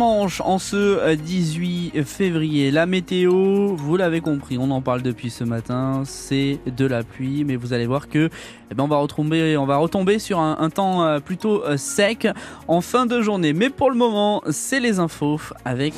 Manche en ce 18 février. La météo, vous l'avez compris, on en parle depuis ce matin, c'est de la pluie, mais vous allez voir que eh ben, on va retomber, on va retomber sur un, un temps euh, plutôt euh, sec en fin de journée. Mais pour le moment, c'est les infos avec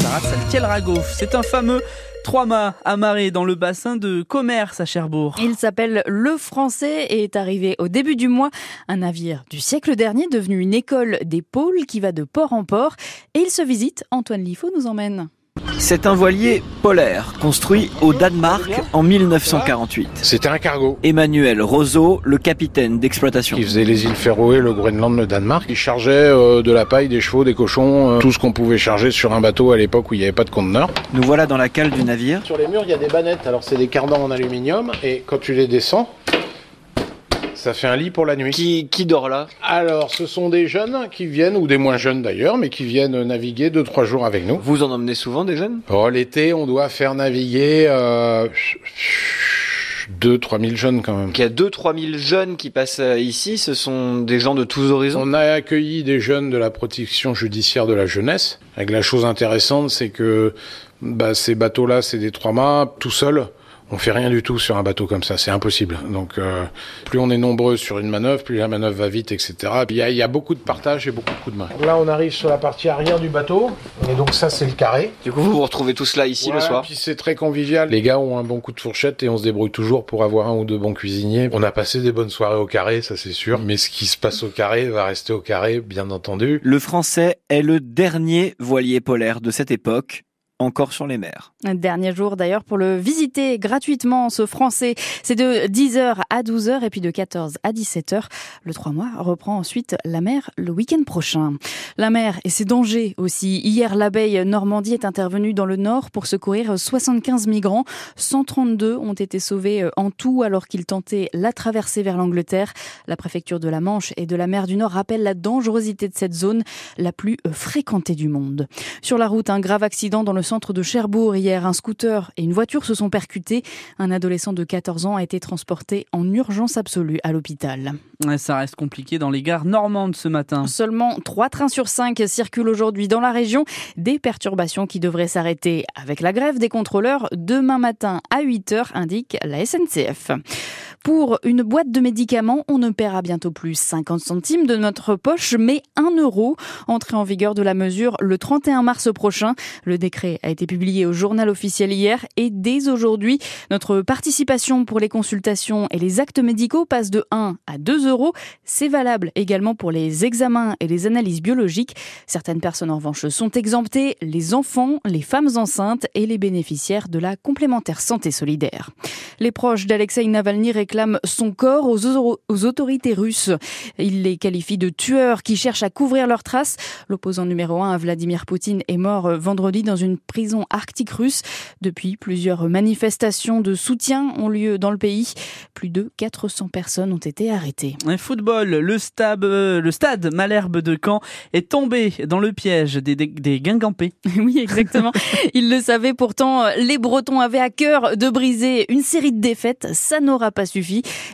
Sarah Saltiel-Ragoff. C'est un fameux trois mâts amarré dans le bassin de commerce à Cherbourg. Il s'appelle Le Français et est arrivé au début du mois. Un navire du siècle dernier devenu une école des pôles qui va de port en port. Et il se visite. Antoine Liffaut nous emmène. C'est un voilier polaire construit au Danemark en 1948. C'était un cargo. Emmanuel Roseau, le capitaine d'exploitation. Il faisait les îles Féroé, le Groenland, le Danemark. Il chargeait euh, de la paille, des chevaux, des cochons, euh, tout ce qu'on pouvait charger sur un bateau à l'époque où il n'y avait pas de conteneur. Nous voilà dans la cale du navire. Sur les murs, il y a des bannettes. Alors c'est des cardans en aluminium et quand tu les descends, ça fait un lit pour la nuit. Qui, qui dort là? Alors, ce sont des jeunes qui viennent, ou des moins jeunes d'ailleurs, mais qui viennent naviguer deux, trois jours avec nous. Vous en emmenez souvent des jeunes? Oh, l'été, on doit faire naviguer euh, 2 3 000 jeunes quand même. Il y a 2-3 000 jeunes qui passent euh, ici, ce sont des gens de tous horizons? On a accueilli des jeunes de la protection judiciaire de la jeunesse. Avec la chose intéressante, c'est que bah, ces bateaux-là, c'est des trois mâts, tout seuls. On fait rien du tout sur un bateau comme ça, c'est impossible. Donc euh, plus on est nombreux sur une manœuvre, plus la manœuvre va vite, etc. Il y a, il y a beaucoup de partage et beaucoup de coups de main. Là, on arrive sur la partie arrière du bateau, et donc ça, c'est le carré. Du coup, vous vous retrouvez tous là ici le soir Puis c'est très convivial. Les gars ont un bon coup de fourchette et on se débrouille toujours pour avoir un ou deux bons cuisiniers. On a passé des bonnes soirées au carré, ça c'est sûr. Mais ce qui se passe au carré va rester au carré, bien entendu. Le français est le dernier voilier polaire de cette époque, encore sur les mers. Dernier jour d'ailleurs pour le visiter gratuitement, ce français. C'est de 10h à 12h et puis de 14 à 17h. Le 3 mois reprend ensuite la mer le week-end prochain. La mer et ses dangers aussi. Hier, l'abeille Normandie est intervenue dans le nord pour secourir 75 migrants. 132 ont été sauvés euh, en tout alors qu'ils tentaient la traversée vers l'Angleterre. La préfecture de la Manche et de la mer du Nord rappelle la dangerosité de cette zone, la plus euh, fréquentée du monde. Sur la route, un grave accident dans le centre de Cherbourg hier. Un scooter et une voiture se sont percutés. Un adolescent de 14 ans a été transporté en urgence absolue à l'hôpital. Ça reste compliqué dans les gares normandes ce matin. Seulement 3 trains sur 5 circulent aujourd'hui dans la région. Des perturbations qui devraient s'arrêter avec la grève des contrôleurs demain matin à 8 heures, indique la SNCF. Pour une boîte de médicaments, on ne paiera bientôt plus 50 centimes de notre poche, mais 1 euro. Entrée en vigueur de la mesure le 31 mars prochain. Le décret a été publié au journal officiel hier et dès aujourd'hui, notre participation pour les consultations et les actes médicaux passe de 1 à 2 euros. C'est valable également pour les examens et les analyses biologiques. Certaines personnes en revanche sont exemptées, les enfants, les femmes enceintes et les bénéficiaires de la complémentaire santé solidaire. Les proches d'Alexei Navalny réclament son corps aux, au- aux autorités russes. Ils les qualifient de tueurs qui cherchent à couvrir leurs traces. L'opposant numéro un à Vladimir Poutine est mort vendredi dans une prison arctique russe. Depuis, plusieurs manifestations de soutien ont lieu dans le pays. Plus de 400 personnes ont été arrêtées. Un football, le stade, euh, le stade Malherbe de Caen est tombé dans le piège des, des, des Guingampais. Oui, exactement. Ils le savaient pourtant, les Bretons avaient à cœur de briser une série de défaites. Ça n'aura pas suffi.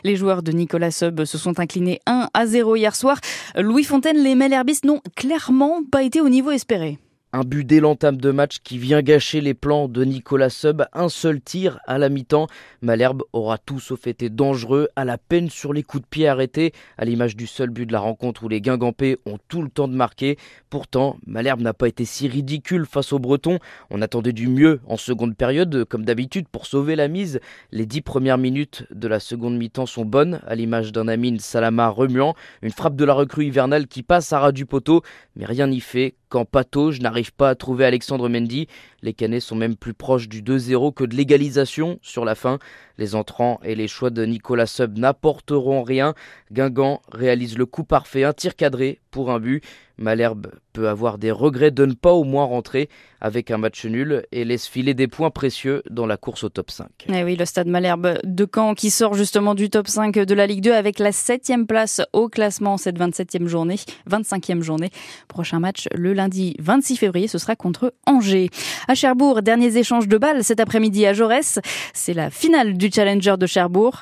Les joueurs de Nicolas Sub se sont inclinés 1 à 0 hier soir. Louis Fontaine, les Malherbistes n'ont clairement pas été au niveau espéré. Un but dès de match qui vient gâcher les plans de Nicolas Sub. Un seul tir à la mi-temps. Malherbe aura tout sauf été dangereux, à la peine sur les coups de pied arrêtés, à l'image du seul but de la rencontre où les Guingampais ont tout le temps de marquer. Pourtant, Malherbe n'a pas été si ridicule face aux Bretons. On attendait du mieux en seconde période, comme d'habitude, pour sauver la mise. Les dix premières minutes de la seconde mi-temps sont bonnes, à l'image d'un Amine Salama remuant. Une frappe de la recrue hivernale qui passe à ras du poteau, mais rien n'y fait quand Patoge n'arrive pas à trouver Alexandre Mendy. Les Canets sont même plus proches du 2-0 que de l'égalisation sur la fin. Les entrants et les choix de Nicolas Sub n'apporteront rien. Guingamp réalise le coup parfait, un tir cadré pour un but. Malherbe peut avoir des regrets de ne pas au moins rentrer avec un match nul et laisse filer des points précieux dans la course au top 5. Eh oui, le stade Malherbe de Caen qui sort justement du top 5 de la Ligue 2 avec la 7 place au classement cette 27e journée, 25e journée. Prochain match le lundi 26 février, ce sera contre Angers. À Cherbourg, derniers échanges de balles cet après-midi à Jaurès. C'est la finale du Challenger de Cherbourg.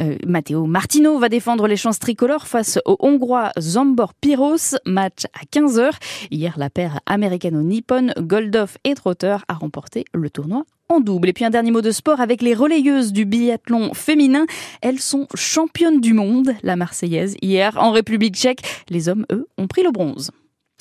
Euh, Matteo Martino va défendre les chances tricolores face au Hongrois Zambor Piros. Match à 15h. Hier, la paire américano-nippon Goldoff et Trotter a remporté le tournoi en double. Et puis un dernier mot de sport avec les relayeuses du biathlon féminin. Elles sont championnes du monde, la Marseillaise. Hier, en République tchèque, les hommes, eux, ont pris le bronze.